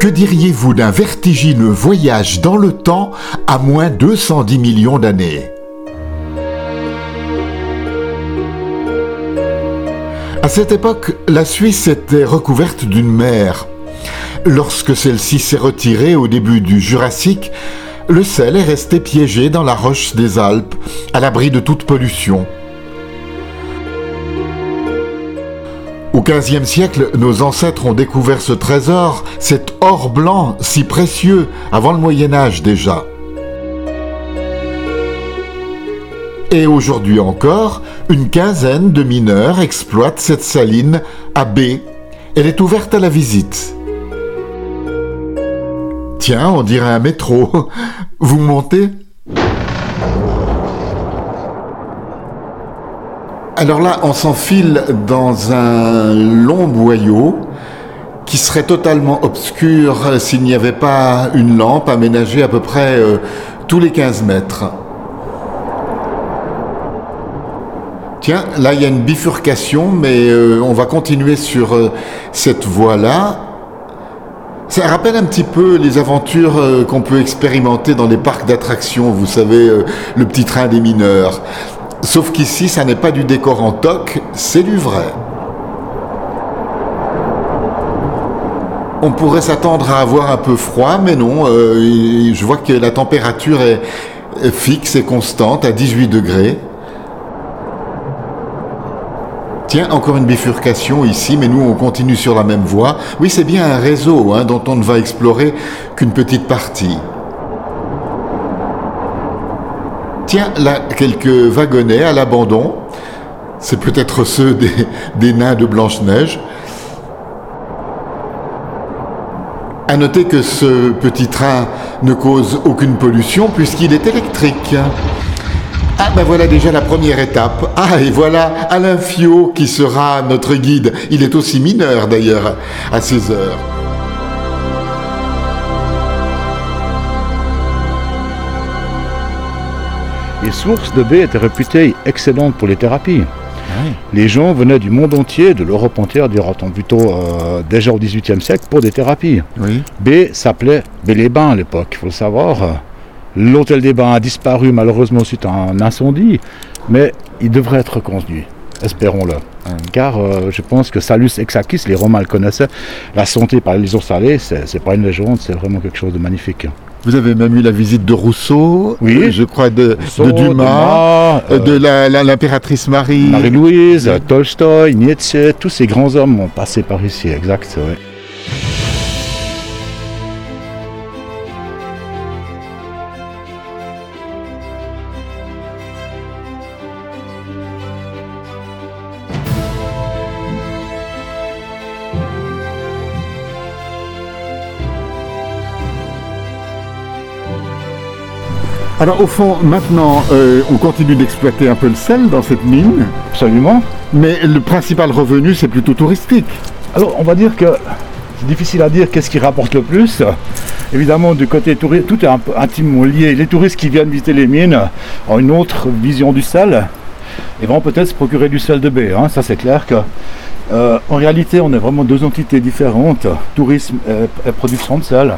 Que diriez-vous d'un vertigineux voyage dans le temps à moins 210 millions d'années? À cette époque, la Suisse était recouverte d'une mer. Lorsque celle-ci s'est retirée au début du Jurassique, le sel est resté piégé dans la roche des Alpes, à l'abri de toute pollution. Au XVe siècle, nos ancêtres ont découvert ce trésor, cet or blanc si précieux, avant le Moyen Âge déjà. Et aujourd'hui encore, une quinzaine de mineurs exploitent cette saline à B. Elle est ouverte à la visite. Tiens, on dirait un métro. Vous montez? Alors là, on s'enfile dans un long boyau qui serait totalement obscur s'il n'y avait pas une lampe aménagée à peu près euh, tous les 15 mètres. Tiens, là il y a une bifurcation, mais euh, on va continuer sur euh, cette voie-là. Ça rappelle un petit peu les aventures qu'on peut expérimenter dans les parcs d'attractions, vous savez, le petit train des mineurs. Sauf qu'ici, ça n'est pas du décor en toc, c'est du vrai. On pourrait s'attendre à avoir un peu froid, mais non, euh, je vois que la température est fixe et constante à 18 degrés. Tiens, encore une bifurcation ici, mais nous on continue sur la même voie. Oui, c'est bien un réseau hein, dont on ne va explorer qu'une petite partie. Là, quelques wagonnets à l'abandon. C'est peut-être ceux des, nains de Blanche-Neige. À noter que ce petit train ne cause aucune pollution puisqu'il est électrique. Ah ben voilà déjà la première étape. Ah et voilà Alain Fiot qui sera notre guide. Il est aussi mineur d'ailleurs à 16 heures. Les sources de baie étaient réputées excellentes pour les thérapies. Les gens venaient du monde entier, de l'Europe entière, dira-t-on plutôt, euh, déjà au XVIIIe siècle, pour des thérapies. Oui. B s'appelait Baie-les-Bains à l'époque, il faut le savoir. L'hôtel des Bains a disparu malheureusement suite à un incendie, mais il devrait être reconstruit, espérons-le. Car euh, je pense que Salus Exakis, les Romains le connaissaient, la santé par les eaux salées, c'est pas une légende, c'est vraiment quelque chose de magnifique. Vous avez même eu la visite de Rousseau, Oui. euh, je crois de, Rousseau, de Dumas, euh, de la- l'impératrice Marie. Marie-Louise, Tolstoï, Nietzsche, tous ces grands hommes ont passé par ici, exact. ouais. Alors au fond, maintenant, euh, on continue d'exploiter un peu le sel dans cette mine, Absolument. mais le principal revenu, c'est plutôt touristique. Alors, on va dire que c'est difficile à dire qu'est-ce qui rapporte le plus. Évidemment, du côté touriste, tout est intimement lié. Les touristes qui viennent visiter les mines ont une autre vision du sel et vont peut-être se procurer du sel de baie. hein. Ça, c'est clair que. euh, en réalité, on est vraiment deux entités différentes, tourisme et production de sel.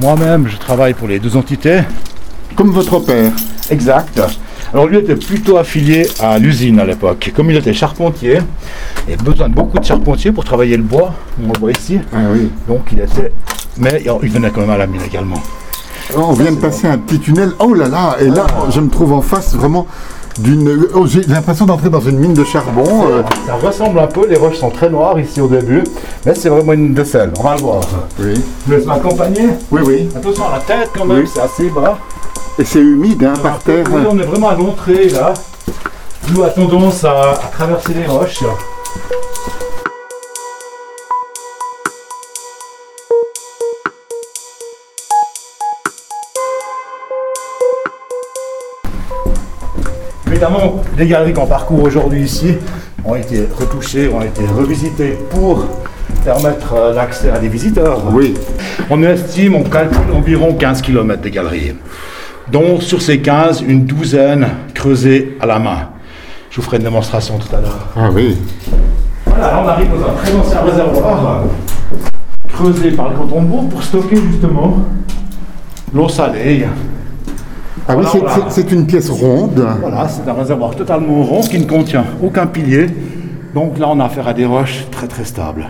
Moi-même, je travaille pour les deux entités. Comme votre père. Exact. Alors lui était plutôt affilié à l'usine à l'époque. Comme il était charpentier, il avait besoin de beaucoup de charpentiers pour travailler le bois. On le voit ici. Ah oui. Donc il était. Mais il venait quand même à la mine également. On vient de passer un petit tunnel. Oh là là Et là, je me trouve en face vraiment d'une... oh, J'ai l'impression d'entrer dans une mine de charbon. euh, Ça ressemble un peu, les roches sont très noires ici au début, mais c'est vraiment une mine de sel. On va le voir. Oui. Je laisse m'accompagner? Oui, oui. Attention à la tête quand même, Oui. c'est assez bas. Et c'est humide, hein, par terre. Oui, on est vraiment à l'entrée là. L'eau a tendance à, à traverser les roches. Évidemment, les galeries qu'on parcourt aujourd'hui ici ont été retouchées, ont été revisitées pour permettre euh, l'accès à des visiteurs. Oui. On estime, on calcule environ 15 km de galeries, dont sur ces 15, une douzaine creusées à la main. Je vous ferai une démonstration tout à l'heure. Ah oui. Voilà, là on arrive dans un très ancien réservoir, creusé par le canton de Bourg pour stocker justement l'eau salée. Ah oui, voilà. c'est une pièce ronde. Voilà, c'est un réservoir totalement rond qui ne contient aucun pilier. Donc là, on a affaire à des roches très très stables.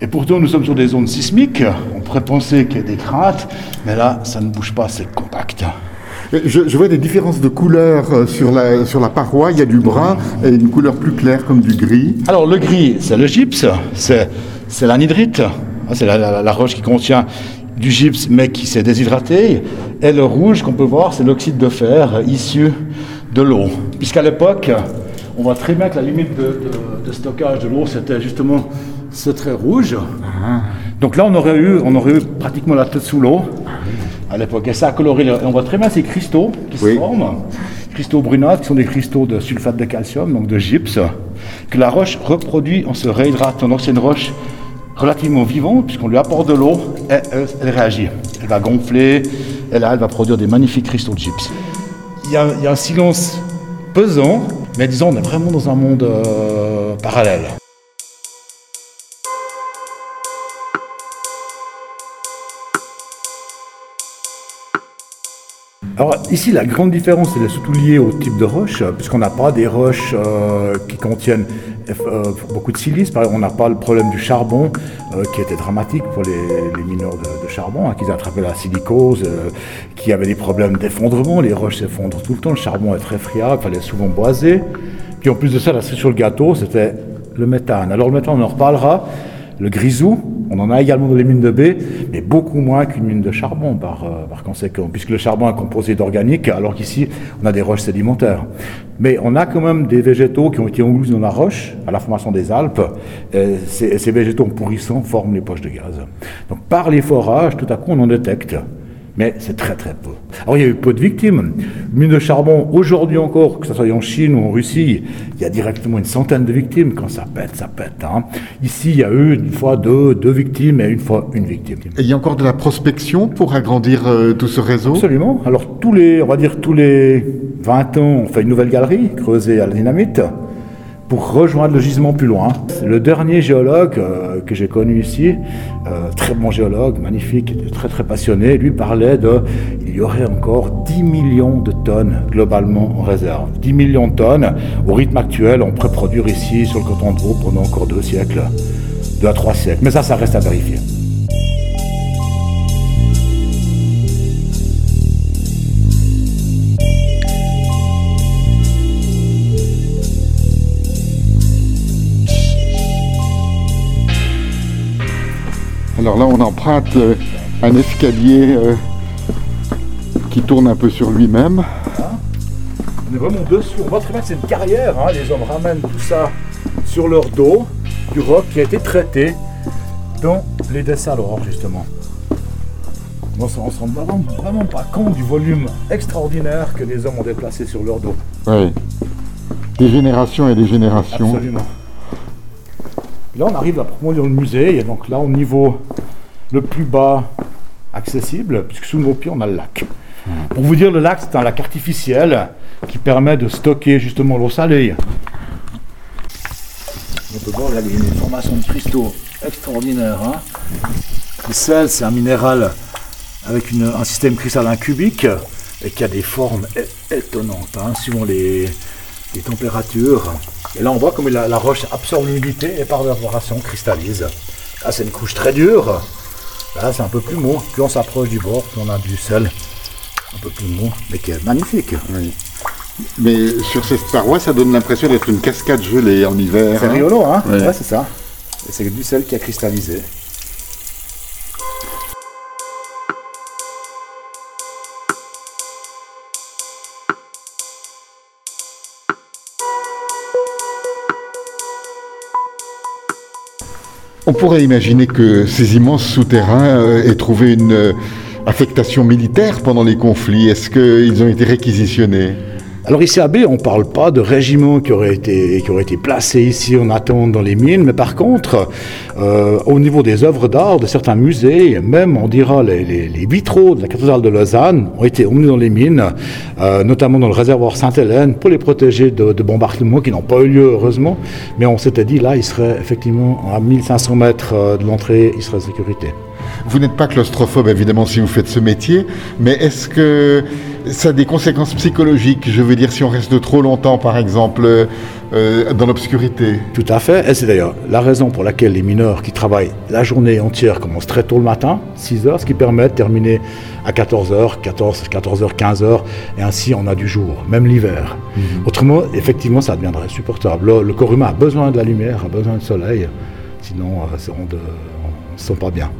Et pourtant, nous sommes sur des zones sismiques. On pourrait penser qu'il y a des craintes, mais là, ça ne bouge pas, c'est compact. Je, je vois des différences de couleurs euh, sur la, sur la paroi. Il y a du brun et une couleur plus claire comme du gris. Alors le gris, c'est le gypse, c'est c'est l'anhydrite, Ah, c'est la, la- la roche qui contient du gypse mais qui s'est déshydraté. Et le rouge qu'on peut voir, c'est l'oxyde de fer issu de l'eau. Puisqu'à l'époque, on voit très bien que la limite de, de- de stockage de l'eau, c'était justement ce trait rouge. Donc là, on aurait eu, on aurait eu pratiquement la tête sous l'eau à l'époque. Et ça a coloré. le- et on voit très bien ces cristaux qui Oui. se forment. Cristaux brunâtres qui sont des cristaux de sulfate de calcium, donc de gypse, que la roche reproduit en se réhydratant. Donc c'est une roche relativement vivante, puisqu'on lui apporte de l'eau et elle, elle réagit. Elle va gonfler, et là, elle va produire des magnifiques cristaux de gypse. Il y a, il y a un silence pesant, mais disons, on est vraiment dans un monde euh, parallèle. Alors ici, la grande différence, elle est surtout liée au type de roche, puisqu'on n'a pas des roches euh, qui contiennent euh, beaucoup de silice. Par exemple, on n'a pas le problème du charbon, euh, qui était dramatique pour les, les mineurs de, de charbon, hein, qui attrapaient la silicose, euh, qui avaient des problèmes d'effondrement. Les roches s'effondrent tout le temps, le charbon est très friable, il fallait souvent boiser. Puis en plus de ça, la sur le gâteau, c'était le méthane. Alors le méthane, on en reparlera. Le grisou, on en a également dans les mines de baie, mais beaucoup moins qu'une mine de charbon par, euh, par conséquent, puisque le charbon est composé d'organique, alors qu'ici, on a des roches sédimentaires. Mais on a quand même des végétaux qui ont été engloutis dans la roche, à la formation des Alpes, et ces, végétaux pourrissants forment les poches de gaz. Donc par les forages, tout à coup, on en détecte. Mais c'est très très peu. Alors il y a eu peu de victimes. Mine de charbon, aujourd'hui encore, que ce soit en Chine ou en Russie, il y a directement une centaine de victimes. Quand ça pète, ça pète. hein. Ici, il y a eu une fois deux, deux victimes et une fois une victime. Et il y a encore de la prospection pour agrandir euh, tout ce réseau? Absolument. Alors tous les, on va dire tous les 20 ans, on fait une nouvelle galerie creusée à la dynamite pour rejoindre le gisement plus loin. Le dernier géologue euh, que j'ai connu ici, euh, très bon géologue, magnifique, très très passionné, lui parlait de, il y aurait encore 10 millions de tonnes globalement en réserve. 10 millions de tonnes. Au rythme actuel, on pourrait produire ici sur le coton de pendant encore deux siècles, deux à trois siècles. Mais ça, ça reste à vérifier. Alors là, on emprunte euh, un escalier euh, qui tourne un peu sur lui-même. On est vraiment dessus. On voit très bien que c'est une carrière. hein. Les hommes ramènent tout ça sur leur dos, du roc qui a été traité dans les dessalores, justement. On on se rend vraiment, vraiment pas compte du volume extraordinaire que les hommes ont déplacé sur leur dos. Ouais. Des générations et des générations. Absolument. Et là, on arrive à proprement dans le musée. Et donc là, au niveau le plus bas accessible, puisque sous nos pieds, on a le lac. Pour vous dire, le lac, c'est un lac artificiel qui permet de stocker justement l'eau salée. On peut voir, là, il y a une formation de cristaux extraordinaire. hein. Le sel, c'est un minéral avec une- un système cristallin cubique et qui a des formes étonnantes, hein, suivant les, les températures. Et là, on voit comme la, la roche absorbe l'humidité et par l'évaporation cristallise. Là, c'est une couche très dure. Là, c'est un peu plus mou. Plus on s'approche du bord, plus on a du sel un peu plus mou, mais qui est magnifique. Oui. Mais sur cette paroi, ça donne l'impression d'être une cascade gelée en hiver. C'est hein? rigolo, hein? Ouais. Ouais, c'est ça. Et c'est du sel qui a cristallisé. Pourrait imaginer que ces immenses souterrains euh, aient trouvé une euh, affectation militaire pendant les conflits. Est-ce qu'ils ont été réquisitionnés? Alors ici à B, on ne parle pas de régiments qui auraient été, placés ici en attente dans les mines, mais par contre, euh, au niveau des œuvres d'art de certains musées, même on dira les, vitraux de la cathédrale de Lausanne ont été emmenés dans les mines, euh, notamment dans le réservoir Sainte-Hélène, pour les protéger de, de bombardements qui n'ont pas eu lieu heureusement, mais on s'était dit là, il serait effectivement à 1500 mètres euh, de l'entrée, il serait en sécurité. Vous n'êtes pas claustrophobe évidemment si vous faites ce métier, mais est-ce que ça a des conséquences psychologiques? Je veux dire, si on reste trop longtemps, par exemple, euh, dans l'obscurité. Tout à fait. Et c'est d'ailleurs la raison pour laquelle les mineurs qui travaillent la journée entière commencent très tôt le matin, 6 heures, ce qui permet de terminer à 14 h 14, 14 h 15 h et ainsi on a du jour, même l'hiver. Mhm. Autrement, effectivement, ça deviendrait insupportable. Le, corps humain a besoin de la lumière, a besoin de soleil, sinon euh, on ne se sent pas bien.